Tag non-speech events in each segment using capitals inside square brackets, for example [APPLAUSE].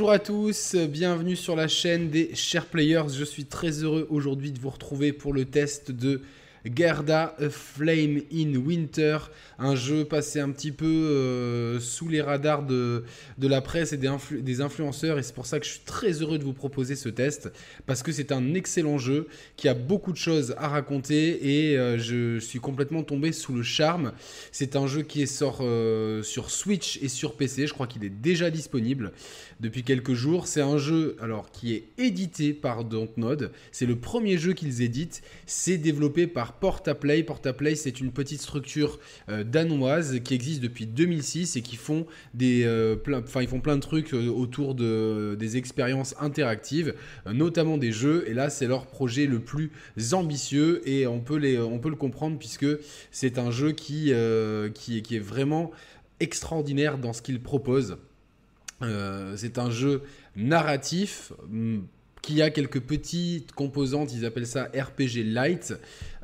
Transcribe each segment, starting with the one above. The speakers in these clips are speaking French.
Bonjour à tous, bienvenue sur la chaîne des Share Players. Je suis très heureux aujourd'hui de vous retrouver pour le test de Gerda A Flame in Winter, un jeu passé un petit peu euh, sous les radars de, de la presse et des, des influenceurs et c'est pour ça que je suis très heureux de vous proposer ce test parce que c'est un excellent jeu qui a beaucoup de choses à raconter et euh, je suis complètement tombé sous le charme. C'est un jeu qui est sort euh, sur Switch et sur PC, je crois qu'il est déjà disponible depuis quelques jours. C'est un jeu alors qui est édité par Dontnod, c'est le premier jeu qu'ils éditent, c'est développé par Portaplay. Portaplay, c'est une petite structure euh, danoise qui existe depuis 2006 et qui font des, euh, plein, ils font plein de trucs euh, autour de, des expériences interactives, notamment des jeux. Et là, c'est leur projet le plus ambitieux et on peut, les, on peut le comprendre puisque c'est un jeu qui, qui, qui, est vraiment extraordinaire dans ce qu'il propose. c'est un jeu narratif qui a quelques petites composantes, ils appellent ça RPG Light,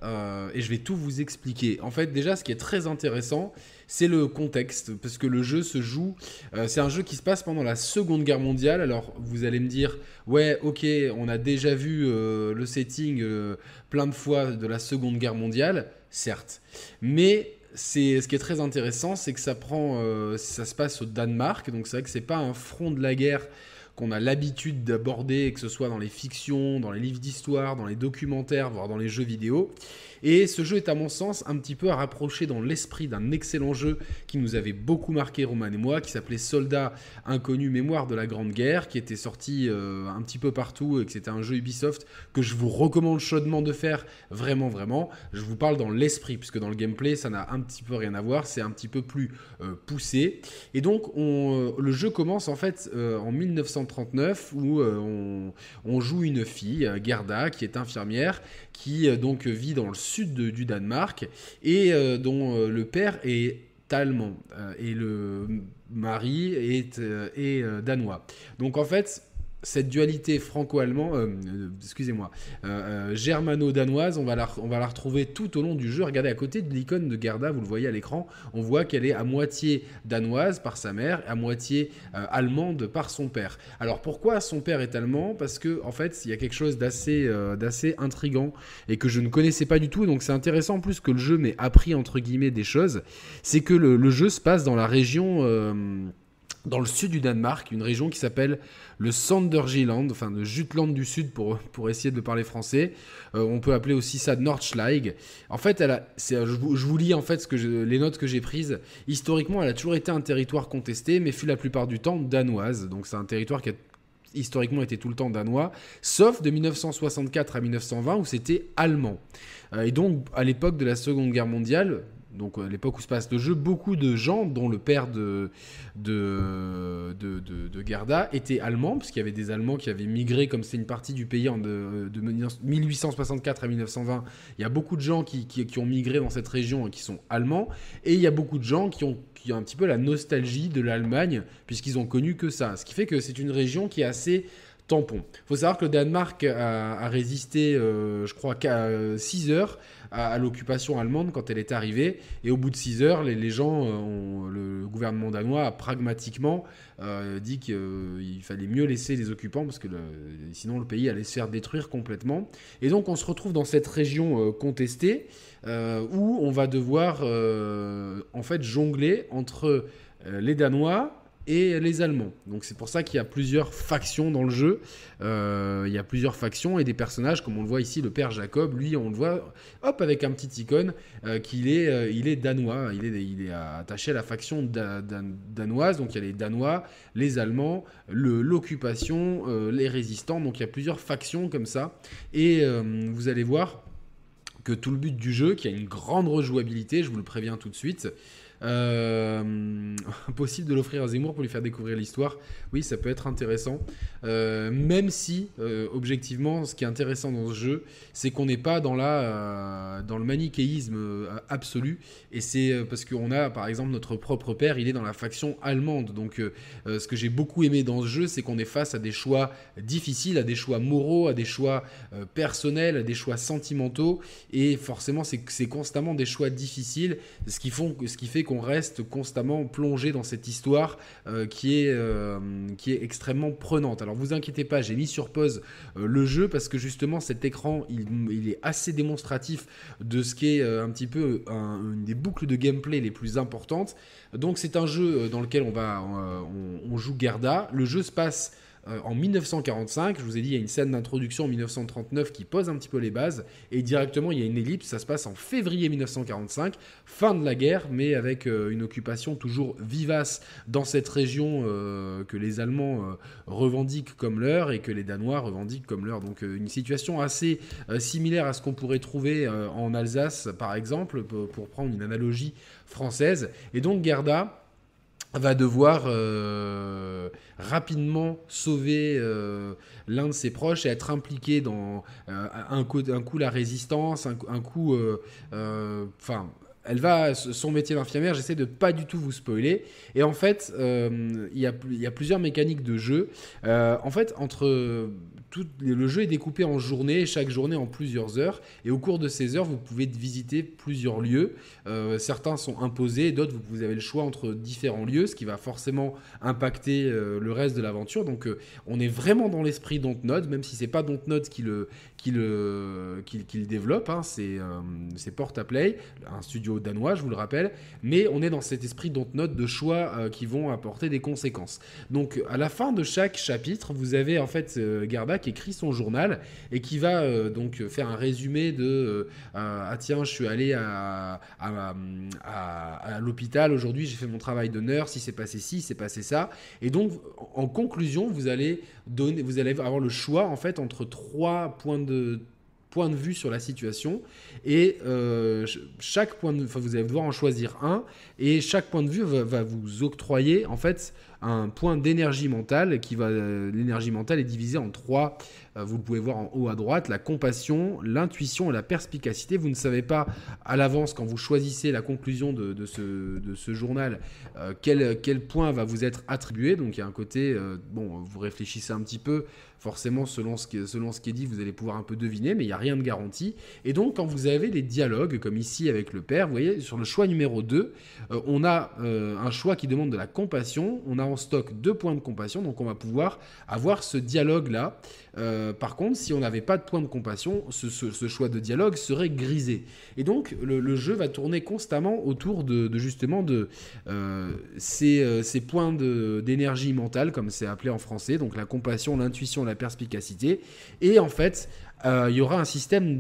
euh, et je vais tout vous expliquer. En fait, déjà, ce qui est très intéressant, c'est le contexte, parce que le jeu se joue, euh, c'est un jeu qui se passe pendant la Seconde Guerre mondiale, alors vous allez me dire, ouais, ok, on a déjà vu euh, le setting plein de fois de la Seconde Guerre mondiale, certes, mais c'est ce qui est très intéressant, c'est que ça prend, ça se passe au Danemark, donc c'est vrai que c'est pas un front de la guerre qu'on a l'habitude d'aborder, que ce soit dans les fictions, dans les livres d'histoire, dans les documentaires, voire dans les jeux vidéo. Et ce jeu est à mon sens un petit peu à rapprocher dans l'esprit d'un excellent jeu qui nous avait beaucoup marqué Roman et moi, qui s'appelait Soldat Inconnu Mémoire de la Grande Guerre, qui était sorti euh, un petit peu partout et que c'était un jeu Ubisoft que je vous recommande chaudement de faire, vraiment vraiment. Je vous parle dans l'esprit, puisque dans le gameplay ça n'a un petit peu rien à voir, c'est un petit peu plus euh, poussé. Et donc on, euh, le jeu commence en fait en 1939 où on, on, joue une fille, Gerda, qui est infirmière, qui donc vit dans le sud du Danemark et euh, dont euh, le père est allemand euh, et le mari est, est danois. Donc en fait, cette dualité franco-allemand, euh, euh, excusez-moi, euh, germano-danoise, on, va la, retrouver tout au long du jeu. Regardez à côté de l'icône de Gerda, vous le voyez à l'écran, on voit qu'elle est à moitié danoise par sa mère, à moitié allemande par son père. Alors pourquoi son père est allemand? Parce que en fait, il y a quelque chose d'assez d'assez intrigant et que je ne connaissais pas du tout. Donc c'est intéressant plus que le jeu m'ait appris entre guillemets des choses. C'est que le, jeu se passe dans la région dans le sud du Danemark, une région qui s'appelle le Sanderjiland, enfin le Jutland du Sud pour, pour essayer de parler français. Euh, on peut appeler aussi ça Nordschleig. En fait, elle a, je, vous, je, vous, lis en fait ce que les notes que j'ai prises. Historiquement, elle a toujours été un territoire contesté, mais fut la plupart du temps danoise. Donc c'est un territoire qui a historiquement été tout le temps danois, sauf de 1964 à 1920 où c'était allemand. Euh, et donc à l'époque de la Seconde Guerre mondiale, donc à l'époque où se passe le jeu, beaucoup de gens, dont le père de, de, de, de, Gerda, étaient allemands, parce qu'il y avait des Allemands qui avaient migré, comme c'est une partie du pays en de, 1864 à 1920. Il y a beaucoup de gens qui, qui, ont migré dans cette région et qui sont allemands, et il y a beaucoup de gens qui ont, qui ont un petit peu la nostalgie de l'Allemagne, puisqu'ils ont connu que ça. Ce qui fait que c'est une région qui est assez tampon. Il faut savoir que le Danemark a, résisté, euh, je crois, qu'à 6 heures à, l'occupation allemande quand elle est arrivée. Et au bout de 6 heures, les, gens, euh, ont, le gouvernement danois a pragmatiquement euh, dit qu'il fallait mieux laisser les occupants parce que sinon le pays allait se faire détruire complètement. Et donc on se retrouve dans cette région contestée où on va devoir en fait jongler entre les Danois, et les Allemands. Donc c'est pour ça qu'il y a plusieurs factions dans le jeu. Euh, il y a plusieurs factions et des personnages, comme on le voit ici, le père Jacob, lui, on le voit, hop, avec un petit icône, euh, qu'il est, euh, danois. Il est, il est attaché à la faction danoise. Donc il y a les Danois, les Allemands, l'occupation, les résistants. Donc il y a plusieurs factions comme ça. Et vous allez voir que tout le but du jeu, qui a une grande rejouabilité, je vous le préviens tout de suite, euh, [LAUGHS] possible de l'offrir à Zemmour pour lui faire découvrir l'histoire. Oui, ça peut être intéressant. Euh, même si, euh, objectivement, ce qui est intéressant dans ce jeu, c'est qu'on n'est pas dans, la, dans le manichéisme absolu. Et c'est parce qu'on a, par exemple, notre propre père, il est dans la faction allemande. Donc, ce que j'ai beaucoup aimé dans ce jeu, c'est qu'on est face à des choix difficiles, à des choix moraux, à des choix personnels, à des choix sentimentaux. Et forcément, c'est constamment des choix difficiles, ce qui, font, ce qui fait qu'on reste constamment plongé dans cette histoire qui, est, qui est extrêmement prenante. Alors vous inquiétez pas, j'ai mis sur pause le jeu parce que justement cet écran, il, est assez démonstratif de ce qui est un petit peu une des boucles de gameplay les plus importantes. Donc c'est un jeu dans lequel on va on, on joue Gerda. Le jeu se passe euh, en 1945. Je vous ai dit, il y a une scène d'introduction en 1939 qui pose un petit peu les bases. Et directement, il y a une ellipse. Ça se passe en février 1945, fin de la guerre, mais avec euh, une occupation toujours vivace dans cette région euh, que les Allemands revendiquent comme leur et que les Danois revendiquent comme leur. Donc une situation assez similaire à ce qu'on pourrait trouver en Alsace, par exemple, pour prendre une analogie française. Et donc Gerda va devoir euh, rapidement sauver euh, l'un de ses proches et être impliqué dans euh, un, coup, un coup la résistance, un, coup... Enfin, elle va son métier d'infirmière, j'essaie de pas du tout vous spoiler. Et en fait, il y, a, y, a plusieurs mécaniques de jeu. en fait, entre le jeu est découpé en journées, chaque journée en plusieurs heures. Et au cours de ces heures, vous pouvez visiter plusieurs lieux. Euh, certains sont imposés, d'autres, vous, avez le choix entre différents lieux, ce qui va forcément impacter euh, le reste de l'aventure. Donc, euh, on est vraiment dans l'esprit Dontnod, même si c'est pas Dontnod qui le, développe. Hein. C'est Portaplay, un studio danois, je vous le rappelle. Mais on est dans cet esprit Dontnod de choix qui vont apporter des conséquences. Donc, à la fin de chaque chapitre, vous avez en fait Garda écrit son journal et qui va euh, donc faire un résumé de euh, ah tiens je suis allé à, à, l'hôpital aujourd'hui j'ai fait mon travail de nurse il s'est passé ci il s'est passé ça. Et donc en conclusion vous allez donner vous allez avoir le choix en fait entre trois points de point de vue sur la situation et euh, chaque point de enfin, vous allez devoir en choisir un et chaque point de vue va, va vous octroyer en fait un point d'énergie mentale qui va. Euh, l'énergie mentale est divisée en trois. Euh, vous le pouvez voir en haut à droite la compassion, l'intuition et la perspicacité. Vous ne savez pas à l'avance quand vous choisissez la conclusion de, ce, de ce, journal euh, quel, quel, point va vous être attribué. Donc il y a un côté bon, vous réfléchissez un petit peu. Forcément, selon ce, qui, selon ce qui est dit, vous allez pouvoir un peu deviner, mais il n'y a rien de garanti. Et donc, quand vous avez des dialogues, comme ici avec le père, vous voyez, sur le choix numéro 2, on a un choix qui demande de la compassion, on a en stock deux points de compassion, donc on va pouvoir avoir ce dialogue-là. Euh, par contre, si on n'avait pas de point de compassion, ce, choix de dialogue serait grisé. Et donc, le, jeu va tourner constamment autour de, justement de euh, euh, ces, points d'énergie mentale, comme c'est appelé en français, donc la compassion, l'intuition, la perspicacité. Et en fait, il y aura un système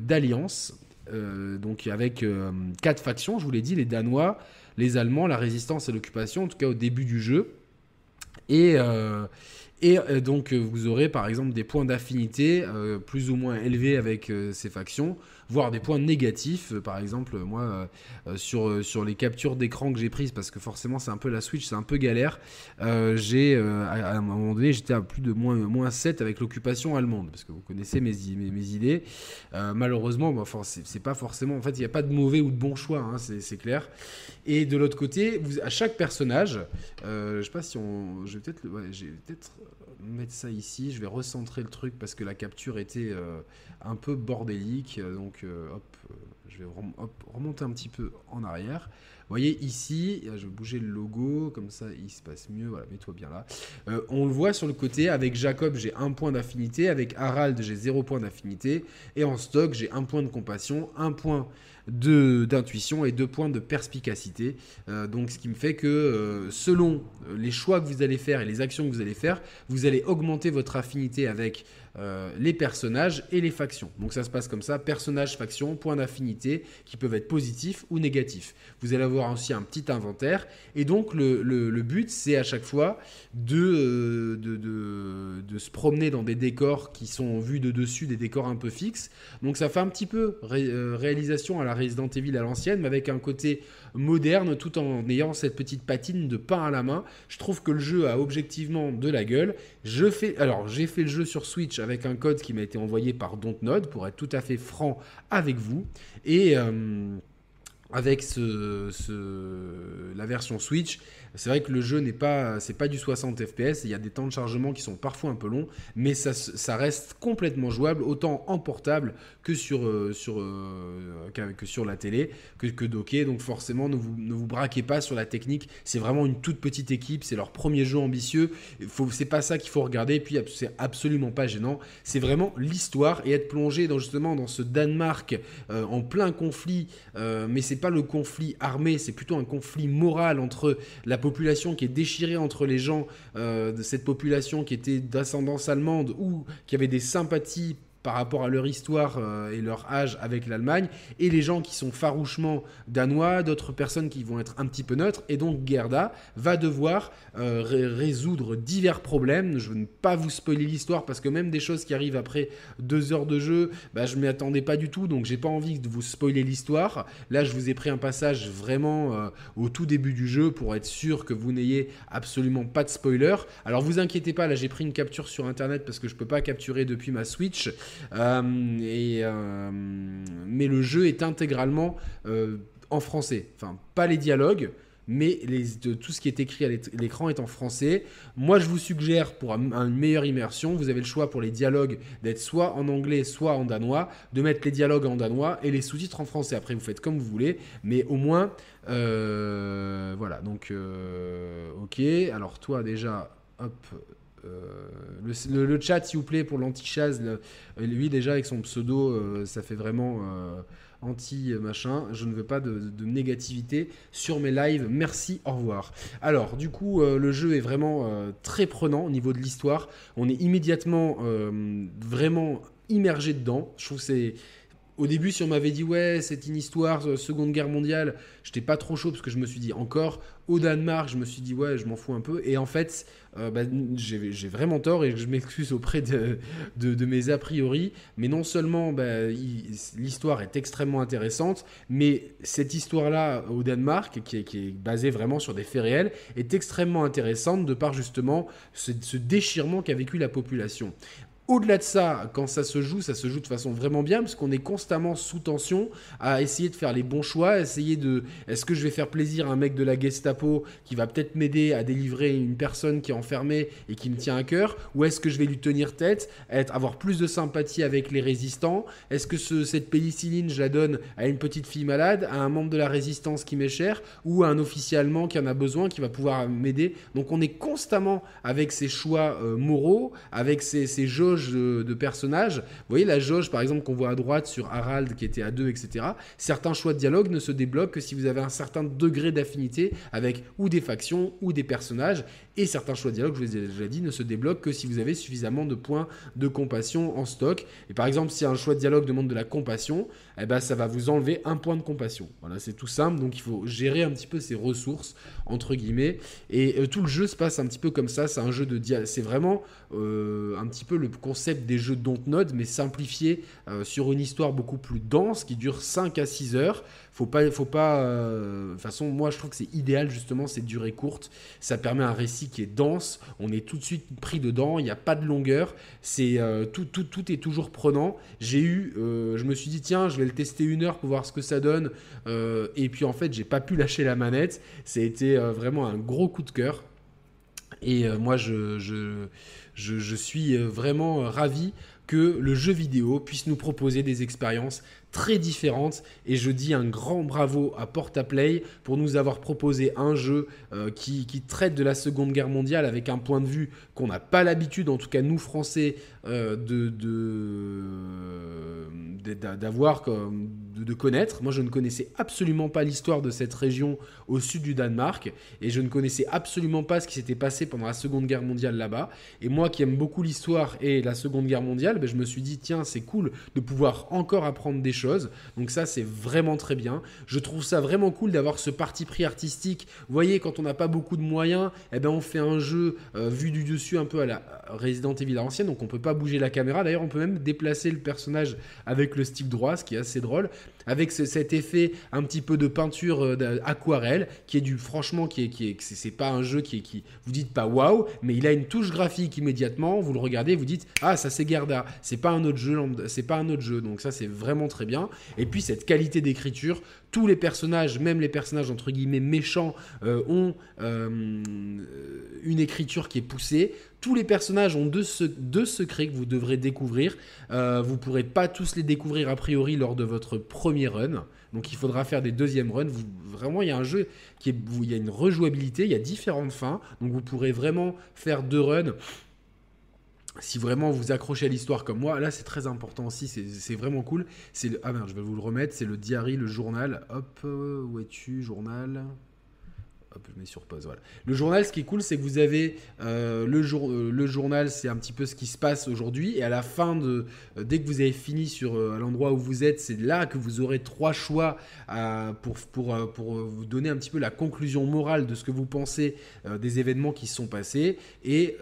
d'alliance. donc avec quatre factions, je vous l'ai dit, les Danois, les Allemands, la résistance et l'occupation, en tout cas au début du jeu. Et, euh, euh, donc vous aurez par exemple des points d'affinité euh, plus ou moins élevés avec ces factions, voire des points négatifs. par exemple, moi, sur, sur les captures d'écran que j'ai prises, parce que forcément c'est un peu la Switch, c'est un peu galère, j'ai à, un moment donné j'étais à plus de moins, moins 7 avec l'occupation allemande, parce que vous connaissez mes, mes, idées. malheureusement, bah, c'est pas forcément, en fait, il n'y a pas de mauvais ou de bon choix, hein, c'est clair. Et de l'autre côté, à chaque personnage, je sais pas si on... Je vais peut-être peut mettre ça ici. Je vais recentrer le truc parce que la capture était euh, un peu bordélique. Donc, euh, hop, euh, je vais remonter un petit peu en arrière. Vous voyez ici, je vais bouger le logo, comme ça il se passe mieux. Voilà, mets-toi bien là. on le voit sur le côté, avec Jacob j'ai un point d'affinité, avec Harald j'ai zéro point d'affinité, et en stock j'ai un point de compassion, un point d'intuition et deux points de perspicacité. Euh, donc ce qui me fait que euh, selon les choix que vous allez faire et les actions que vous allez faire, vous allez augmenter votre affinité avec euh, les personnages et les factions. Donc ça se passe comme ça, personnage, faction, points d'affinité qui peuvent être positifs ou négatifs. Vous allez avoir aussi un petit inventaire et donc le, le, but c'est à chaque fois de, de, de, de, se promener dans des décors qui sont vus de dessus, des décors un peu fixes. Donc ça fait un petit peu réalisation à la Resident Evil à l'ancienne, mais avec un côté moderne tout en ayant cette petite patine de pain à la main. Je trouve que le jeu a objectivement de la gueule. Je fais, alors j'ai fait le jeu sur Switch avec un code qui m'a été envoyé par Dontnod pour être tout à fait franc avec vous et euh, avec la version Switch, C'est vrai que le jeu n'est pas, pas du 60 FPS. Il y a des temps de chargement qui sont parfois un peu longs, mais ça, ça reste complètement jouable, autant en portable que sur, euh, euh, que sur la télé, que, que docké. Donc forcément, ne vous, ne vous braquez pas sur la technique. C'est vraiment une toute petite équipe. C'est leur premier jeu ambitieux. C'est pas ça qu'il faut regarder. Et puis c'est absolument pas gênant. C'est vraiment l'histoire et être plongé dans justement dans ce Danemark euh, en plein conflit. mais c'est pas le conflit armé, c'est plutôt un conflit moral entre la population qui est déchirée entre les gens de cette population qui était d'ascendance allemande ou qui avait des sympathies par rapport à leur histoire euh, et leur âge avec l'Allemagne, et les gens qui sont farouchement danois, d'autres personnes qui vont être un petit peu neutres, et donc Gerda va devoir euh, résoudre divers problèmes. Je ne veux pas vous spoiler l'histoire parce que même des choses qui arrivent après deux heures de jeu, bah, je m'y attendais pas du tout, donc j'ai pas envie de vous spoiler l'histoire. Là, je vous ai pris un passage vraiment euh, au tout début du jeu pour être sûr que vous n'ayez absolument pas de spoiler. Alors vous inquiétez pas, là j'ai pris une capture sur internet parce que je peux pas capturer depuis ma Switch. Euh, euh, mais le jeu est intégralement euh, en français. Enfin, pas les dialogues, mais tout ce qui est écrit à l'écran est en français. Moi, je vous suggère, pour une meilleure immersion, vous avez le choix pour les dialogues d'être soit en anglais, soit en danois, de mettre les dialogues en danois et les sous-titres en français. Après, vous faites comme vous voulez, mais au moins, voilà. Donc, ok. Alors, toi, déjà, hop, euh, le, chat, s'il vous plaît, pour l'anti-chaz, lui déjà avec son pseudo, euh, ça fait vraiment euh, anti-machin. Je ne veux pas de, négativité sur mes lives. Merci, au revoir. Alors, du coup, le jeu est vraiment très prenant au niveau de l'histoire. On est immédiatement vraiment immergé dedans. Je trouve c'est au début, si on m'avait dit ouais, c'est une histoire Seconde Guerre mondiale, j'étais pas trop chaud parce que je me suis dit encore au Danemark, je me suis dit ouais, je m'en fous un peu. Et en fait, euh, bah, j'ai vraiment tort et je m'excuse auprès de, mes a priori. Mais non seulement bah, l'histoire est extrêmement intéressante, mais cette histoire-là au Danemark, qui est, basée vraiment sur des faits réels, est extrêmement intéressante de par justement ce déchirement qu'a vécu la population. Au-delà de ça, quand ça se joue, ça se joue de façon vraiment bien, parce qu'on est constamment sous tension à essayer de faire les bons choix, essayer de... Est-ce que je vais faire plaisir à un mec de la Gestapo qui va peut-être m'aider à délivrer une personne qui est enfermée et qui me tient à cœur Ou est-ce que je vais lui tenir tête, être, avoir plus de sympathie avec les résistants? Est-ce que cette pénicilline, je la donne à une petite fille malade, à un membre de la résistance qui m'est cher, ou à un officier allemand qui en a besoin, qui va pouvoir m'aider? Donc on est constamment avec ces choix euh, moraux, avec ces, ces jauges de, personnages. Vous voyez la jauge, par exemple, qu'on voit à droite sur Harald qui était à 2, etc. Certains choix de dialogue ne se débloquent que si vous avez un certain degré d'affinité avec ou des factions ou des personnages. Et certains choix de dialogue, je vous ai déjà dit, ne se débloquent que si vous avez suffisamment de points de compassion en stock. Et par exemple, si un choix de dialogue demande de la compassion, eh ben, ça va vous enlever un point de compassion. Voilà, c'est tout simple. Donc il faut gérer un petit peu ses ressources, entre guillemets. Et euh, tout le jeu se passe un petit peu comme ça. C'est un jeu de. C'est vraiment euh, un petit peu le concept des jeux Dontnod, mais simplifié euh, sur une histoire beaucoup plus dense qui dure 5 à 6 heures faut pas, faut pas. Euh, de toute façon, moi, je trouve que c'est idéal justement, c'est durée courte. Ça permet un récit qui est dense. On est tout de suite pris dedans. Il n'y a pas de longueur. C'est euh, tout, tout, tout est toujours prenant. J'ai eu, euh, je me suis dit tiens, je vais le tester une heure pour voir ce que ça donne. et puis en fait, j'ai pas pu [LAUGHS] lâcher la manette. Ça a été vraiment un gros coup de cœur. Et moi, je, je, je, je suis vraiment ravi que le jeu vidéo puisse nous proposer des expériences très différentes. Et je dis un grand bravo à Portaplay pour nous avoir proposé un jeu euh, qui, traite de la Seconde Guerre mondiale avec un point de vue qu'on n'a pas l'habitude, en tout cas nous Français, euh, de, d'avoir de, de, connaître. Moi, je ne connaissais absolument pas l'histoire de cette région au sud du Danemark et je ne connaissais absolument pas ce qui s'était passé pendant la Seconde Guerre mondiale là-bas. Et moi, qui aime beaucoup l'histoire et la Seconde Guerre mondiale, ben, je me suis dit tiens, c'est cool de pouvoir encore apprendre des choses. Donc ça, c'est vraiment très bien. Je trouve ça vraiment cool d'avoir ce parti pris artistique. Vous voyez, quand on n'a pas beaucoup de moyens, eh ben on fait un jeu euh, vu du dessus un peu à la Resident Evil ancienne, donc on peut pas bouger la caméra. D'ailleurs, on peut même déplacer le personnage avec le stick droit, ce qui est assez drôle, avec cet effet un petit peu de peinture euh, aquarelle, qui est du franchement, qui est, qui est, c'est pas un jeu qui est, qui vous dites pas waouh, mais il a une touche graphique immédiatement. Vous le regardez, vous dites ah ça c'est Gerda, c'est pas un autre jeu, c'est pas un autre jeu, donc ça c'est vraiment très bien. Et puis cette qualité d'écriture, tous les personnages, même les personnages entre guillemets méchants, euh, ont euh, une écriture qui est poussée. Tous les personnages ont deux, secrets que vous devrez découvrir. Euh, vous ne pourrez pas tous les découvrir a priori lors de votre premier run. Donc il faudra faire des deuxièmes runs. vraiment, il y a un jeu qui est, il y a une rejouabilité, il y a différentes fins. Donc vous pourrez vraiment faire deux runs si vraiment vous accrochez à l'histoire comme moi, là c'est très important aussi, c'est vraiment cool. Ah ben je vais vous le remettre, c'est le diary, le journal. Hop, euh, où es-tu, journal? Je mets sur pause. Le journal, ce qui est cool, c'est que vous avez euh, le, jour, euh, le journal, c'est un petit peu ce qui se passe aujourd'hui. Et à la fin de, euh, dès que vous avez fini sur l'endroit où vous êtes, c'est là que vous aurez trois choix pour, pour, pour vous donner un petit peu la conclusion morale de ce que vous pensez des événements qui se sont passés. Et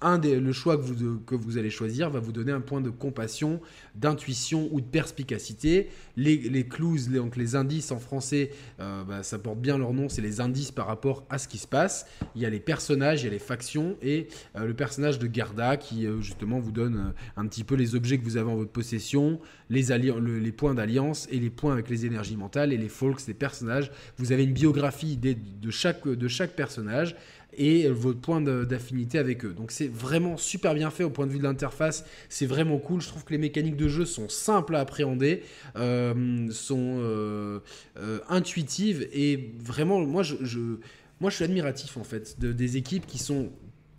un des, le choix que vous, que vous allez choisir va vous donner un point de compassion, d'intuition ou de perspicacité. Les, les clues, les, donc les indices en français, bah, ça porte bien leur nom, c'est les indices par rapport à ce qui se passe. Il y a les personnages, il y a les factions et euh, le personnage de Garda qui euh, justement vous donne euh, un petit peu les objets que vous avez en votre possession, les, points d'alliance et les points avec les énergies mentales et les folks, les personnages. Vous avez une biographie de, chaque, de chaque personnage et votre point d'affinité avec eux. Donc c'est vraiment super bien fait au point de vue de l'interface, c'est vraiment cool. Je trouve que les mécaniques de jeu sont simples à appréhender, sont intuitives et vraiment, moi je, suis admiratif en fait de, des équipes qui sont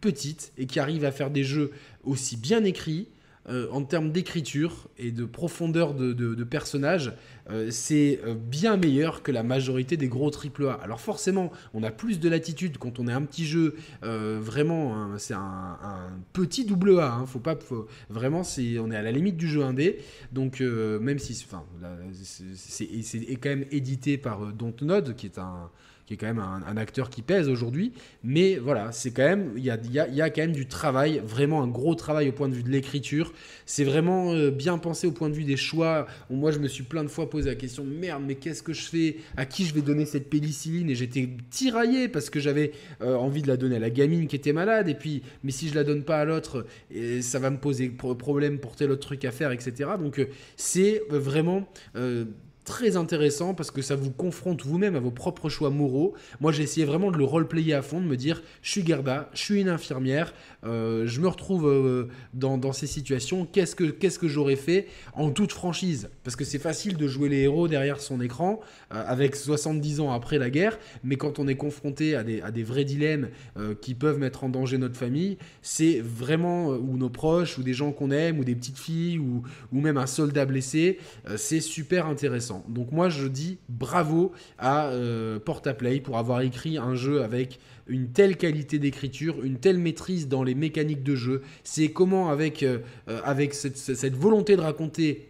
petites et qui arrivent à faire des jeux aussi bien écrits. Euh, en termes d'écriture et de profondeur de, personnages, euh, c'est euh, bien meilleur que la majorité des gros AAA. Alors forcément, on a plus de latitude quand on est un petit jeu, vraiment, c'est un, petit double A. Hein, faut pas, vraiment, on est à la limite du jeu indé. Donc même si, c'est, quand même édité par Dontnod, qui est un qui est quand même un, acteur qui pèse aujourd'hui. Mais voilà, c'est quand même, il y a, y, y a, quand même du travail, vraiment un gros travail au point de vue de l'écriture. C'est vraiment euh, bien pensé au point de vue des choix. Moi, je me suis plein de fois posé la question merde, mais qu'est-ce que je fais? À qui je vais donner cette pénicilline Et j'étais tiraillé parce que j'avais euh, envie de la donner à la gamine qui était malade. Et puis, mais si je la donne pas à l'autre, ça va me poser problème pour tel autre truc à faire, etc. Donc, euh, c'est vraiment très intéressant parce que ça vous confronte vous-même à vos propres choix moraux. Moi, j'ai essayé vraiment de le roleplayer à fond, de me dire je suis Gerda, je suis une infirmière, euh, je me retrouve euh, dans, ces situations, qu'est-ce que, qu'est-ce que j'aurais fait en toute franchise? Parce que c'est facile de jouer les héros derrière son écran euh, avec 70 ans après la guerre, mais quand on est confronté à des, à des vrais dilemmes qui peuvent mettre en danger notre famille, c'est vraiment, ou nos proches, ou des gens qu'on aime, ou des petites filles, ou, ou même un soldat blessé, c'est super intéressant. Donc moi je dis bravo à euh, Portaplay pour avoir écrit un jeu avec une telle qualité d'écriture, une telle maîtrise dans les mécaniques de jeu. C'est comment avec, euh, euh, avec cette, volonté de raconter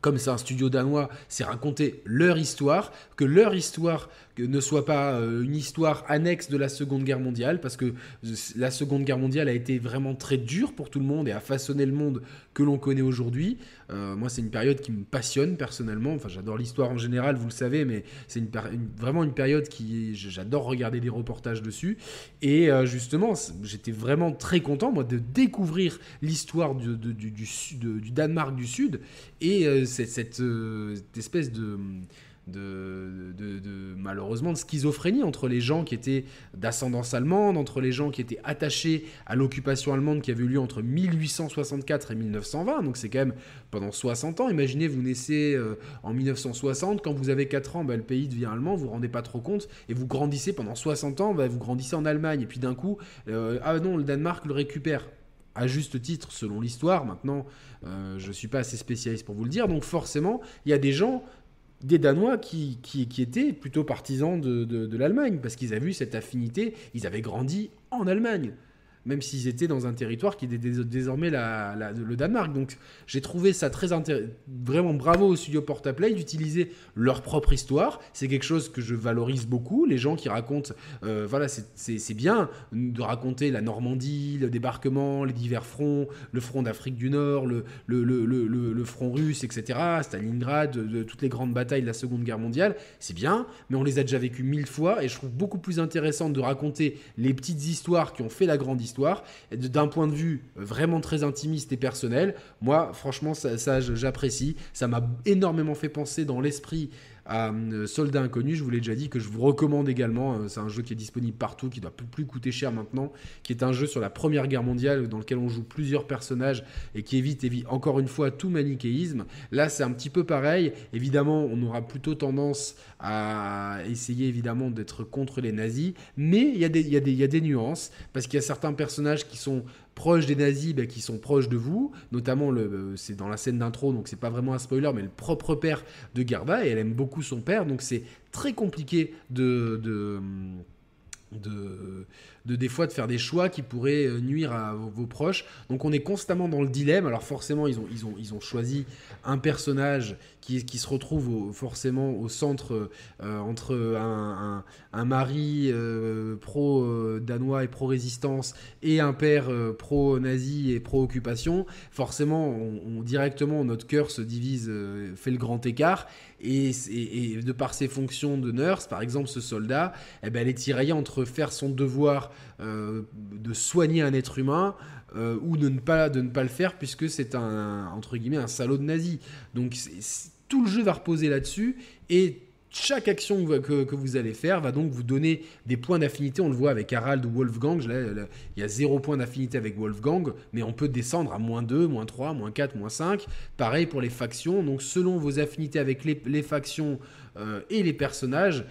comme c'est un studio danois, c'est raconter leur histoire, que leur histoire ne soit pas euh, une histoire annexe de la Seconde Guerre mondiale, parce que la Seconde Guerre mondiale a été vraiment très dure pour tout le monde et a façonné le monde que l'on connaît aujourd'hui. Euh, moi, c'est une période qui me passionne personnellement. Enfin, j'adore l'histoire en général, vous le savez, mais c'est une, vraiment une période qui j'adore regarder des reportages dessus. Et euh, justement, j'étais vraiment très content moi de découvrir l'histoire du, Danemark du Sud et cette espèce de de, malheureusement de schizophrénie entre les gens qui étaient d'ascendance allemande, entre les gens qui étaient attachés à l'occupation allemande qui avait eu lieu entre 1864 et 1920. Donc c'est quand même pendant 60 ans. Imaginez, vous naissez euh, en 1960, quand vous avez 4 ans, bah, le pays devient allemand, vous vous rendez pas trop compte, et vous grandissez pendant 60 ans, bah, vous grandissez en Allemagne, et puis d'un coup, euh, ah non, le Danemark le récupère à juste titre selon l'histoire. Maintenant, euh, je ne suis pas assez spécialiste pour vous le dire. Donc forcément, il y a des gens des Danois qui, qui, étaient plutôt partisans de, de l'Allemagne, parce qu'ils avaient vu cette affinité, ils avaient grandi en Allemagne même s'ils étaient dans un territoire qui était désormais le Danemark. Donc j'ai trouvé ça très vraiment bravo au studio Portaplay d'utiliser leur propre histoire. C'est quelque chose que je valorise beaucoup. Les gens qui racontent, euh, voilà, c'est bien de raconter la Normandie, le débarquement, les divers fronts, le front d'Afrique du Nord, le, front russe, etc., Stalingrad, toutes les grandes batailles de la Seconde Guerre mondiale. C'est bien, mais on les a déjà vécues mille fois et je trouve beaucoup plus intéressant de raconter les petites histoires qui ont fait la grande histoire D'un point de vue vraiment très intimiste et personnel, moi, franchement, ça, j'apprécie. Ça m'a énormément fait penser dans l'esprit euh, Soldat Inconnu, je vous l'ai déjà dit, que je vous recommande également. Euh, c'est un jeu qui est disponible partout, qui doit plus coûter cher maintenant, qui est un jeu sur la Première Guerre mondiale dans lequel on joue plusieurs personnages et qui évite, encore une fois tout manichéisme. Là, c'est un petit peu pareil. Évidemment, on aura plutôt tendance à essayer évidemment d'être contre les nazis, mais il y, a des nuances parce qu'il y a certains personnages qui sont proches des nazis bah, qui sont proches de vous, notamment euh, c'est dans la scène d'intro, donc c'est pas vraiment un spoiler, mais le propre père de Garda, et elle aime beaucoup son père, donc c'est très compliqué de de, de, des fois de faire des choix qui pourraient euh, nuire à vos, proches. Donc on est constamment dans le dilemme. Alors forcément, ils ont, ils ont, ils ont choisi un personnage qui, qui se retrouve forcément au centre euh, entre un, un, mari euh, pro-danois et pro-résistance et un père pro-nazi et pro-occupation. Forcément, directement, notre cœur se divise, fait le grand écart. Et, et, de par ses fonctions de nurse, par exemple, ce soldat, eh ben, elle est tiraillée entre faire son devoir euh, de soigner un être humain euh, ou de ne, pas, de ne pas le faire puisque c'est un, entre guillemets, un salaud de nazi. Donc tout le jeu va reposer là-dessus et chaque action que, vous allez faire va donc vous donner des points d'affinité. On le voit avec Harald ou Wolfgang. il y a zéro point d'affinité avec Wolfgang, mais on peut descendre à moins 2, moins 3, moins 4, moins 5. Pareil pour les factions. Donc, selon vos affinités avec les, factions euh, et les personnages,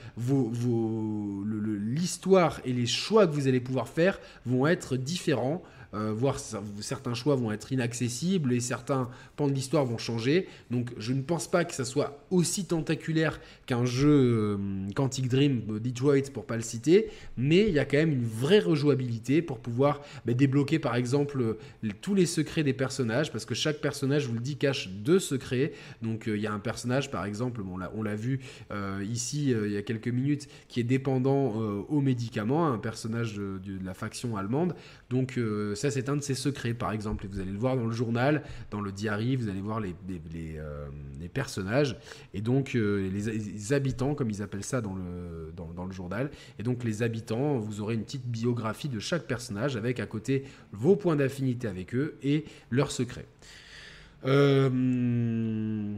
l'histoire et les choix que vous allez pouvoir faire vont être différents. Euh, voire certains choix vont être inaccessibles et certains pans de l'histoire vont changer. Donc je ne pense pas que ça soit aussi tentaculaire qu'un jeu euh, Quantic Dream euh, Detroit pour pas le citer, mais il y a quand même une vraie rejouabilité pour pouvoir bah, débloquer par exemple tous les secrets des personnages parce que chaque personnage, je vous le dis, cache deux secrets. Donc il y a un personnage par exemple, on l'a vu ici il y a quelques minutes, qui est dépendant aux médicaments, un personnage de, de, la faction allemande. Donc ça, c'est un de ses secrets, par exemple. Et vous allez le voir dans le journal, dans le diary, vous allez voir les, euh, personnages et donc euh, les, habitants, comme ils appellent ça dans le, dans, le journal. Et donc, les habitants, vous aurez une petite biographie de chaque personnage avec à côté vos points d'affinité avec eux et leurs secrets. Euh,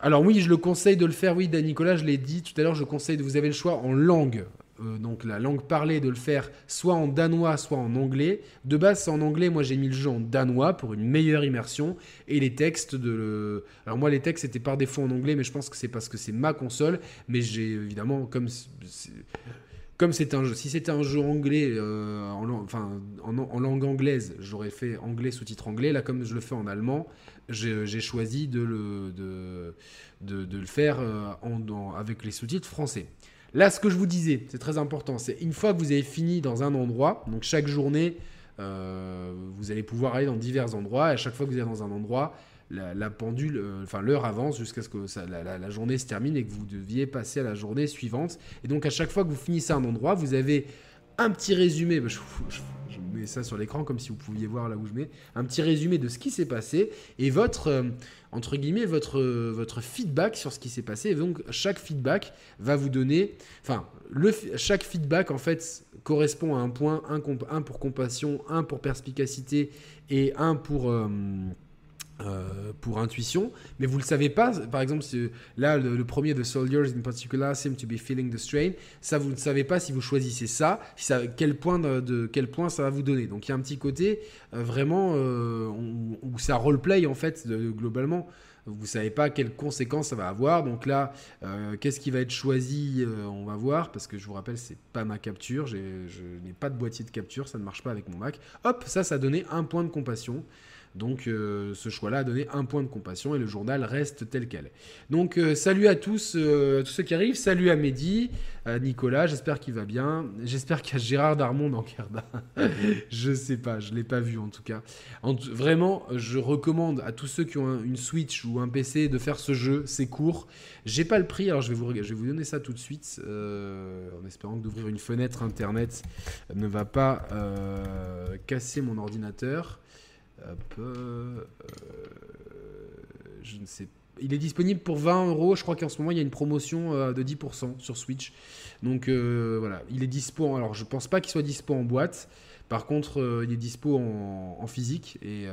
alors oui, je le conseille de le faire. Oui, Dan Nicolas, je l'ai dit tout à l'heure, je conseille de vous avez le choix en langue. Euh, donc la langue parlée, de le faire soit en danois, soit en anglais. De base, c'est en anglais. Moi, j'ai mis le jeu en danois pour une meilleure immersion. Et les textes de. Alors, moi, les textes étaient par défaut en anglais, mais je pense que c'est parce que c'est ma console. Mais j'ai évidemment, comme. Comme c'est un jeu, si c'était un jeu anglais, euh, en, enfin, en, langue anglaise, j'aurais fait anglais sous-titre anglais. Là, comme je le fais en allemand, j'ai choisi de le, de, de, le faire euh, en, avec les sous-titres français. Là, ce que je vous disais, c'est très important, c'est une fois que vous avez fini dans un endroit, donc chaque journée, euh, vous allez pouvoir aller dans divers endroits, et à chaque fois que vous êtes dans un endroit, la, pendule, euh, enfin l'heure avance jusqu'à ce que la, journée se termine et que vous deviez passer à la journée suivante. Et donc à chaque fois que vous finissez un endroit, vous avez un petit résumé. Bah, je, mets ça sur l'écran comme si vous pouviez voir là où je mets. Un petit résumé de ce qui s'est passé et votre euh, entre guillemets, votre, votre feedback sur ce qui s'est passé. Et donc, chaque feedback va vous donner. Enfin, le, chaque feedback, en fait, correspond à un point un, un pour compassion, un pour perspicacité et un pour. Euh, euh, pour intuition, mais vous ne le savez pas. Par exemple, là, le, premier de Soldiers in particular seem to be feeling the strain. Ça, vous ne savez pas si vous choisissez ça, quel, point de, quel point ça va vous donner. Donc il y a un petit côté euh, vraiment euh, où, ça roleplay en fait, globalement. Vous ne savez pas quelles conséquences ça va avoir. Donc là, qu'est-ce qui va être choisi On va voir, parce que je vous rappelle, c'est pas ma capture. Je n'ai pas de boîtier de capture, ça ne marche pas avec mon Mac. Hop, ça, ça a donné un point de compassion. Donc euh, ce choix-là a donné un point de compassion et le journal reste tel quel. Donc euh, salut à tous, euh, tous ceux qui arrivent, salut à Mehdi, à Nicolas, j'espère qu'il va bien. J'espère qu'il y a Gérard Darmon dans Kerda. [LAUGHS] je sais pas, je l'ai pas vu en tout cas. vraiment, je recommande à tous ceux qui ont une Switch ou un PC de faire ce jeu, c'est court. J'ai pas le prix, alors je vais vous, je vais vous donner ça tout de suite, en espérant que d'ouvrir une fenêtre internet ne va pas casser mon ordinateur. Euh, je ne sais Il est disponible pour 20 euros. Je crois qu'en ce moment, il y a une promotion euh, de 10% sur Switch. Donc euh, voilà, il est dispo. Alors, je pense pas qu'il soit dispo en boîte. Par contre, il est dispo en, physique et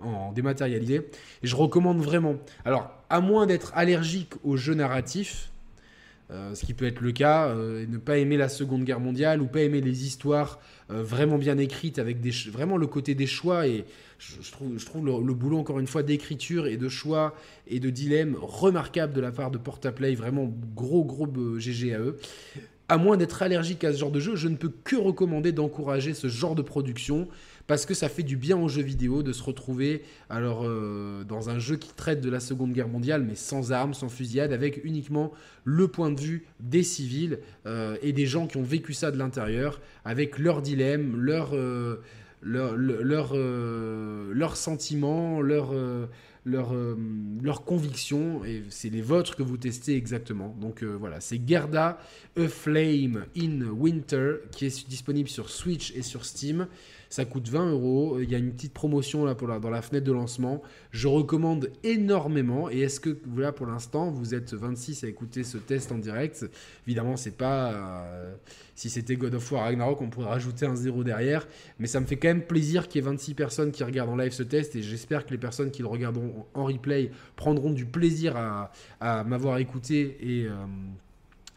en dématérialisé. Et je recommande vraiment. Alors, à moins d'être allergique aux jeux narratifs, euh, ce qui peut être le cas, euh, ne pas aimer la Seconde Guerre mondiale ou pas aimer les histoires euh, vraiment bien écrites avec vraiment le côté des choix et je, trouve, je trouve le, boulot encore une fois d'écriture et de choix et de dilemme remarquable de la part de Portaplay, vraiment gros gros GG à eux. À moins d'être allergique à ce genre de jeu, je ne peux que recommander d'encourager ce genre de production parce que ça fait du bien aux jeux vidéo de se retrouver alors euh, dans un jeu qui traite de la Seconde Guerre mondiale mais sans armes, sans fusillade, avec uniquement le point de vue des civils euh, et des gens qui ont vécu ça de l'intérieur, avec leurs dilemmes, leurs euh, sentiments, leurs leur, leur conviction, et c'est les vôtres que vous testez exactement. Donc voilà, c'est Gerda A Flame in Winter qui est disponible sur Switch et sur Steam. Ça coûte 20 euros. Il y a une petite promotion là pour dans la fenêtre de lancement. Je recommande énormément. Et est-ce que là pour l'instant vous êtes 26 à écouter ce test en direct? Évidemment, c'est pas euh, si c'était God of War Ragnarok, on pourrait rajouter un zéro derrière. Mais ça me fait quand même plaisir qu'il y ait 26 personnes qui regardent en live ce test. Et j'espère que les personnes qui le regarderont en replay prendront du plaisir à, m'avoir écouté et euh,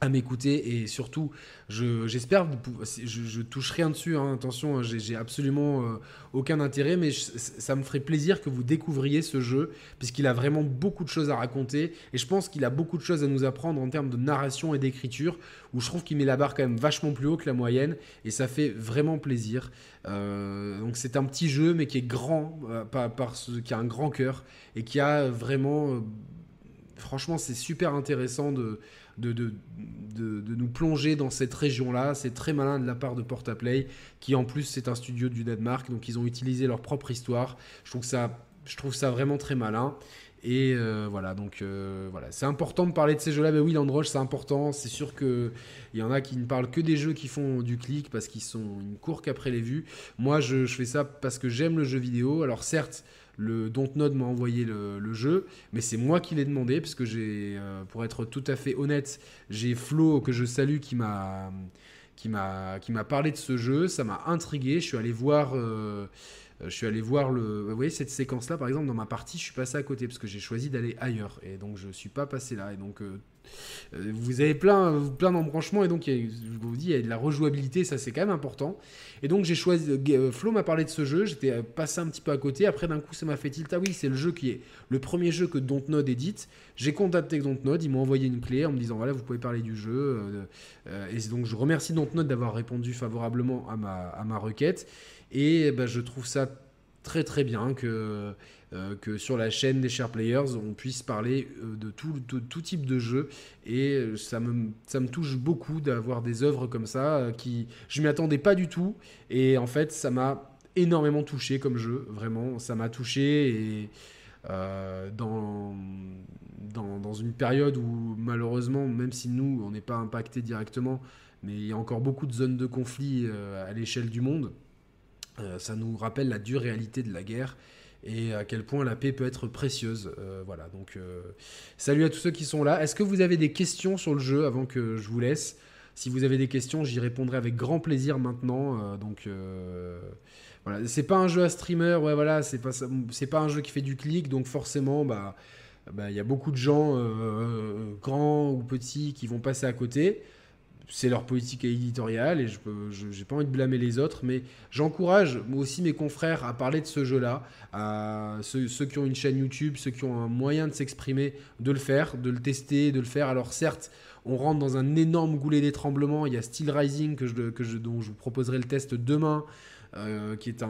à m'écouter et surtout j'espère je, je, touche rien dessus hein, attention hein, j'ai absolument euh, aucun intérêt mais ça me ferait plaisir que vous découvriez ce jeu puisqu'il a vraiment beaucoup de choses à raconter et je pense qu'il a beaucoup de choses à nous apprendre en termes de narration et d'écriture où je trouve qu'il met la barre quand même vachement plus haut que la moyenne et ça fait vraiment plaisir. Euh, donc c'est un petit jeu mais qui est grand euh, par, qui a un grand cœur et qui a vraiment franchement c'est super intéressant de de, de, de, nous plonger dans cette région-là. C'est très malin de la part de Portaplay, qui en plus c'est un studio du Danemark, donc ils ont utilisé leur propre histoire. Je trouve ça, je trouve ça vraiment très malin. Et euh, voilà, donc euh, voilà, c'est important de parler de ces jeux-là. Mais oui, Landroche, c'est important. C'est sûr qu'il y en a qui ne parlent que des jeux qui font du clic parce qu'ils sont une courque qu'après les vues. Moi, je, je, fais ça parce que j'aime le jeu vidéo. Alors certes, le Dontnod m'a envoyé le, jeu, mais c'est moi qui l'ai demandé, parce que j'ai, euh, pour être tout à fait honnête, j'ai Flo, que je salue, qui m'a, qui m'a, qui m'a parlé de ce jeu, ça m'a intrigué, je suis allé voir... Euh, je suis allé voir le. Vous voyez, cette séquence-là, par exemple, dans ma partie, je suis passé à côté parce que j'ai choisi d'aller ailleurs. Et donc, je ne suis pas passé là. Et donc, euh, euh, vous avez plein, plein d'embranchements et donc je vous dis, il y a de la rejouabilité, ça c'est quand même important. Et donc j'ai choisi, euh, Flo m'a parlé de ce jeu, j'étais euh, passé un petit peu à côté, après d'un coup ça m'a fait tilt, ah oui c'est le jeu qui est le premier jeu que Dontnod édite. J'ai contacté Dontnod, ils m'ont envoyé une clé en me disant voilà vous pouvez parler du jeu. et donc je remercie Dontnod d'avoir répondu favorablement à ma, requête. Et bah, je trouve ça très très bien que euh, que sur la chaîne des Share Players, on puisse parler euh, de tout, type de jeu. Et euh, ça me, touche beaucoup d'avoir des œuvres comme ça qui je m'y attendais pas du tout. Et en fait, ça m'a énormément touché comme jeu, vraiment. Ça m'a touché et dans, une période où malheureusement, même si nous, on n'est pas impacté directement, mais il y a encore beaucoup de zones de conflit à l'échelle du monde, ça nous rappelle la dure réalité de la guerre et à quel point la paix peut être précieuse. Euh, voilà, donc euh, salut à tous ceux qui sont là. Est-ce que vous avez des questions sur le jeu avant que je vous laisse? Si vous avez des questions, j'y répondrai avec grand plaisir maintenant. Euh, donc voilà, c'est pas un jeu à streamer, ouais voilà, c'est pas c'est pas un jeu qui fait du clic, donc forcément bah, bah il y a beaucoup de gens grands ou petits qui vont passer à côté c'est leur politique éditoriale et je n'ai pas envie de blâmer les autres, mais j'encourage aussi mes confrères à parler de ce jeu-là, à ceux, qui ont une chaîne YouTube, ceux qui ont un moyen de s'exprimer, de le faire, de le tester, de le faire. Alors certes, on rentre dans un énorme goulet d'étranglement. Il y a Steel Rising dont je vous proposerai le test demain. Euh, qui est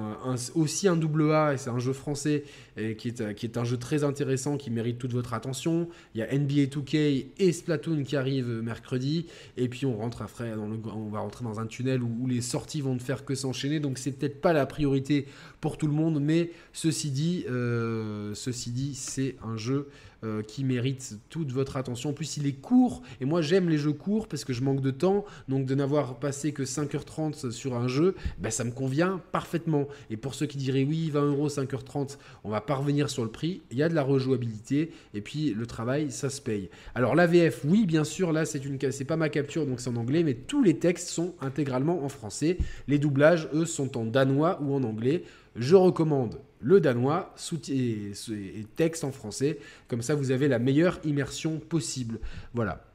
aussi un double A, et c'est un jeu français, et qui est, un jeu très intéressant, qui mérite toute votre attention. Il y a NBA 2K et Splatoon qui arrivent mercredi, et puis on rentre après, on va rentrer dans un tunnel où, les sorties vont ne faire que s'enchaîner, donc c'est peut-être pas la priorité pour tout le monde, mais ceci dit, euh, ceci dit, c'est un jeu euh, qui mérite toute votre attention. En plus, il est court, et moi j'aime les jeux courts parce que je manque de temps, donc de n'avoir passé que 5h30 sur un jeu, ben, ça me convient parfaitement. Et pour ceux qui diraient oui, 20 euros, 5h30, on va pas revenir sur le prix, il y a de la rejouabilité, et puis le travail, ça se paye. Alors la VF, oui, bien sûr, là c'est une c'est pas ma capture, donc c'est en anglais, mais tous les textes sont intégralement en français. Les doublages, eux, sont en danois ou en anglais. Je recommande le danois et, et texte en français. Comme ça, vous avez la meilleure immersion possible. Voilà.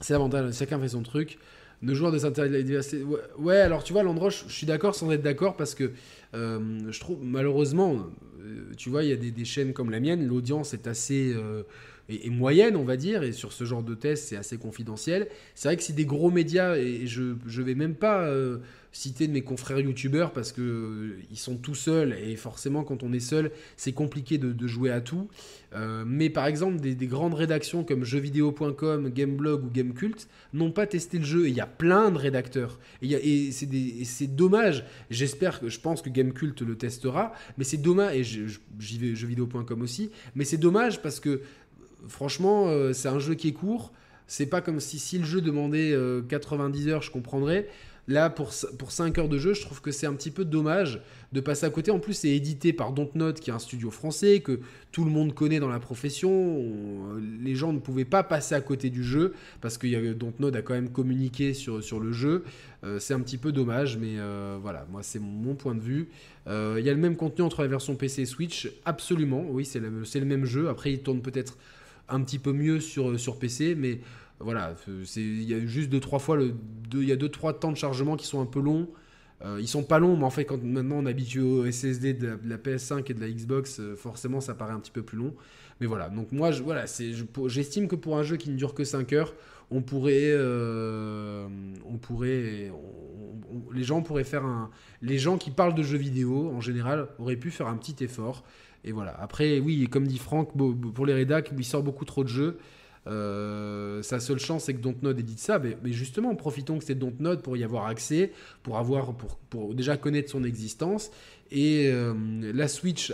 C'est l'avantage, chacun fait son truc. Nos joueurs de s'intéresser. Ouais, alors tu vois, Landroche, je suis d'accord sans être d'accord parce que euh, je trouve, malheureusement, euh, tu vois, il y a des, chaînes comme la mienne, l'audience est assez. Euh, et, moyenne, on va dire, et sur ce genre de test, c'est assez confidentiel. C'est vrai que c'est des gros médias, et je ne vais même pas citer de mes confrères youtubeurs parce que euh, ils sont tout seuls et forcément quand on est seul c'est compliqué de, jouer à tout. Euh, mais par exemple des, grandes rédactions comme jeuxvideo.com gameblog ou gamecult n'ont pas testé le jeu. Et il y a plein de rédacteurs. Et, c'est dommage. J'espère que je pense que gamecult le testera. Mais c'est dommage et j'y vais jeuxvideo.com aussi. Mais c'est dommage parce que franchement euh, c'est un jeu qui est court. C'est pas comme si, si le jeu demandait 90 heures je comprendrais Là, pour, pour 5 heures de jeu, je trouve que c'est un petit peu dommage de passer à côté. En plus, c'est édité par Dontnod, qui est un studio français, que tout le monde connaît dans la profession. les gens ne pouvaient pas passer à côté du jeu, parce que Dontnod a quand même communiqué sur, sur le jeu. Euh, c'est un petit peu dommage, mais euh, voilà, moi, c'est mon, point de vue. Euh, il y a le même contenu entre la version PC et Switch, absolument. Oui, c'est le, même jeu. Après, il tourne peut-être un petit peu mieux sur PC, mais voilà, il y a juste deux trois fois le, il y a deux trois temps de chargement qui sont un peu longs. Euh, ils sont pas longs, mais en fait, quand maintenant on est habitué au SSD de la, PS5 et de la Xbox, euh, forcément ça paraît un petit peu plus long. Mais voilà, donc moi, voilà, j'estime que pour un jeu qui ne dure que 5 heures, on pourrait, euh, on pourrait, les gens pourraient faire un, les gens qui parlent de jeux vidéo en général auraient pu faire un petit effort. Et voilà. Après, oui, comme dit Franck, pour les rédacs, il sort beaucoup trop de jeux. Euh, sa seule chance, c'est que Dontnod édite ça. Mais, justement, profitons que c'est Dontnod pour y avoir accès, pour, avoir, pour, déjà connaître son existence. Et euh, la Switch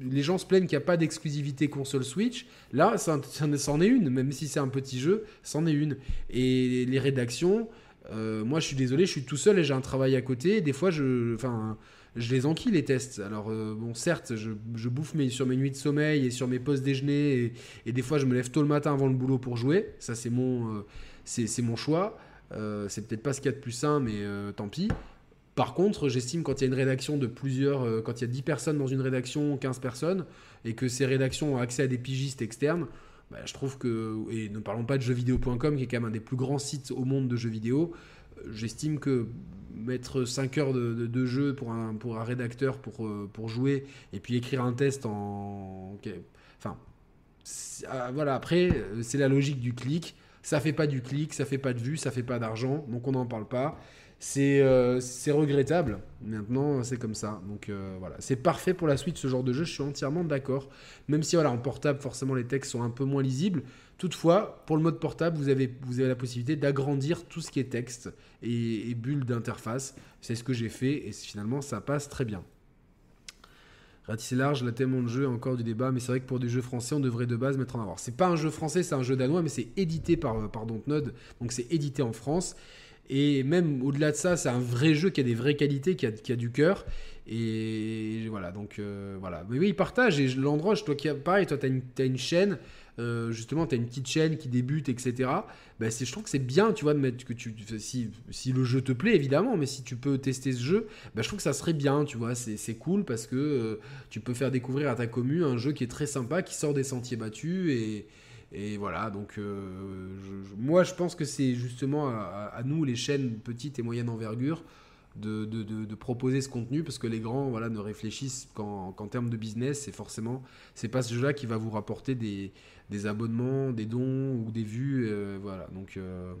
les gens se plaignent qu'il n'y a pas d'exclusivité console Switch. Là, c'en est une, même si c'est un petit jeu, c'en est une. Et les rédactions, euh, moi je suis désolé, je suis tout seul et j'ai un travail à côté. Des fois, je, enfin, je les enquille les tests. Alors, euh, bon, certes, je, bouffe mes, sur mes nuits de sommeil et sur mes postes déjeuner, et, des fois, je me lève tôt le matin avant le boulot pour jouer. Ça, c'est mon, euh, mon choix. Euh, c'est peut-être pas ce qu'il y a de plus sain, mais tant pis. Par contre, j'estime quand il y a une rédaction de plusieurs, quand il y a 10 personnes dans une rédaction, 15 personnes, et que ces rédactions ont accès à des pigistes externes, bah, je trouve que, et ne parlons pas de jeuxvideo.com, qui est quand même un des plus grands sites au monde de jeux vidéo, j'estime que mettre 5 heures de, jeu pour un, pour un rédacteur pour, euh, pour jouer et puis écrire un test en. Enfin. Ah, voilà, après, euh, c'est la logique du clic. Ça fait pas du clic, ça fait pas de vue, ça fait pas d'argent, donc on n'en parle pas. C'est euh, regrettable. Maintenant, c'est comme ça. Donc voilà, c'est parfait pour la suite ce genre de jeu. Je suis entièrement d'accord. Même si voilà, en portable, forcément, les textes sont un peu moins lisibles. Toutefois, pour le mode portable, vous avez, vous avez la possibilité d'agrandir tout ce qui est texte et, bulles d'interface. C'est ce que j'ai fait et finalement ça passe très bien. Ratisser large, la thème de jeu, encore du débat, mais c'est vrai que pour des jeux français, on devrait de base mettre en avant. C'est pas un jeu français, c'est un jeu danois, mais c'est édité par, par Dontnod, donc c'est édité en France. Et même au-delà de ça, c'est un vrai jeu qui a des vraies qualités, qui a, qui a du cœur. Et voilà, donc euh, voilà. Mais oui, il partage. Et l'endroit, toi qui pareil, toi, tu as, une chaîne. Euh, justement, tu as une petite chaîne qui débute, etc. Bah, je trouve que c'est bien, tu vois, de mettre que tu. Si, si, le jeu te plaît, évidemment, mais si tu peux tester ce jeu, bah, je trouve que ça serait bien, tu vois. C'est cool parce que euh, tu peux faire découvrir à ta commune un jeu qui est très sympa, qui sort des sentiers battus et. Et voilà, donc euh, moi je pense que c'est justement à, nous, les chaînes petites et moyennes envergure, de, proposer ce contenu parce que les grands voilà, ne réfléchissent qu'en termes de business et forcément c'est pas ce jeu-là qui va vous rapporter des, abonnements, des dons ou des vues. Euh, voilà, donc euh,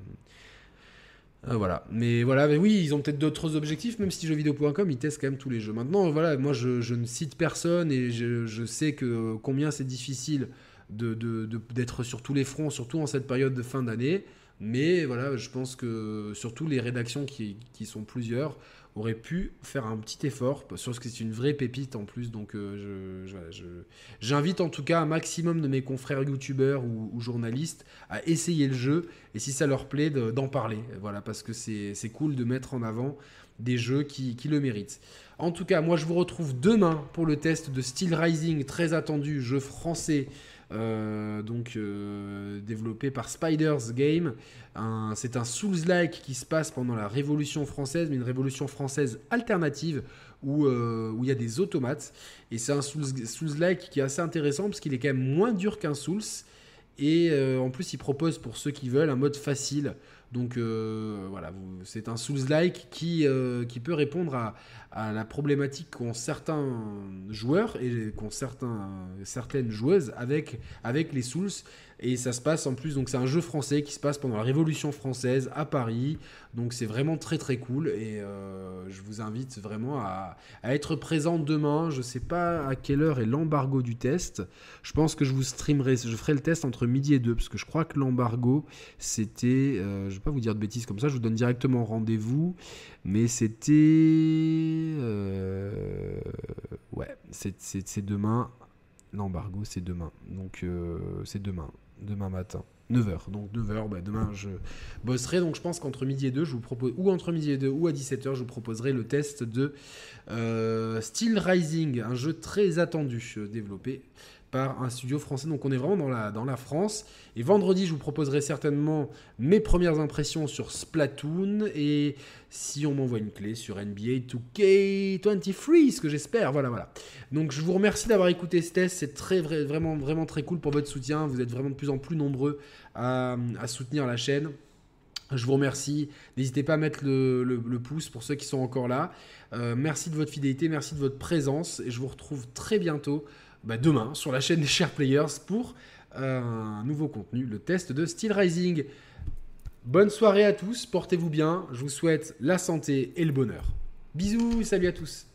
euh, voilà. Mais voilà, oui, ils ont peut-être d'autres objectifs, même si jeuxvideo.com, ils testent quand même tous les jeux. Maintenant, voilà, moi je, ne cite personne et je, sais que combien c'est difficile d'être sur tous les fronts, surtout en cette période de fin d'année. Mais voilà, je pense que surtout les rédactions qui, qui sont plusieurs auraient pu faire un petit effort, parce que c'est une vraie pépite en plus. Donc euh, j'invite en tout cas un maximum de mes confrères youtubeurs ou, journalistes à essayer le jeu et si ça leur plaît d'en parler. Voilà, parce que c'est, cool de mettre en avant des jeux qui, le méritent. En tout cas, moi je vous retrouve demain pour le test de Steel Rising, très attendu, jeu français. Euh, donc euh, développé par Spiders Game. C'est un Souls-like qui se passe pendant la Révolution française, mais une Révolution française alternative où, euh, où il y a des automates. Et c'est un Souls-like qui est assez intéressant parce qu'il est quand même moins dur qu'un Souls. Et en plus, il propose pour ceux qui veulent un mode facile donc euh, voilà, c'est un Souls-like qui, euh, qui peut répondre à, la problématique qu'ont certains joueurs et qu'ont certaines joueuses avec les Souls. Et ça se passe en plus, donc c'est un jeu français qui se passe pendant la Révolution française à Paris. Donc c'est vraiment très très cool. Et euh, je vous invite vraiment à, être présent demain. Je sais pas à quelle heure est l'embargo du test. Je pense que je vous streamerai, je ferai le test entre midi et deux, parce que je crois que l'embargo c'était, euh, je vais pas vous dire de bêtises comme ça, je vous donne directement rendez-vous. Mais c'était. Euh, ouais, c'est demain. L'embargo, c'est demain. Donc, euh, c'est demain. Demain matin. 9h. Donc 9h, bah, demain je bosserai. Donc je pense qu'entre midi et 2, je vous propose, ou entre midi et 2 ou à 17h, je vous proposerai le test de euh, Steel Rising, un jeu très attendu développé par un studio français. Donc on est vraiment dans la, dans la France. Et vendredi, je vous proposerai certainement mes premières impressions sur Splatoon. Et si on m'envoie une clé sur NBA 2K23, ce que j'espère. Voilà, voilà. Donc je vous remercie d'avoir écouté ce test. C'est très, vraiment, vraiment très cool pour votre soutien. Vous êtes vraiment de plus en plus nombreux à, soutenir la chaîne. Je vous remercie. N'hésitez pas à mettre le, pouce pour ceux qui sont encore là. Euh, merci de votre fidélité, merci de votre présence. Et je vous retrouve très bientôt bah, demain sur la chaîne des Share Players pour euh, un nouveau contenu, le test de Steel Rising. Bonne soirée à tous, portez-vous bien, je vous souhaite la santé et le bonheur. Bisous, salut à tous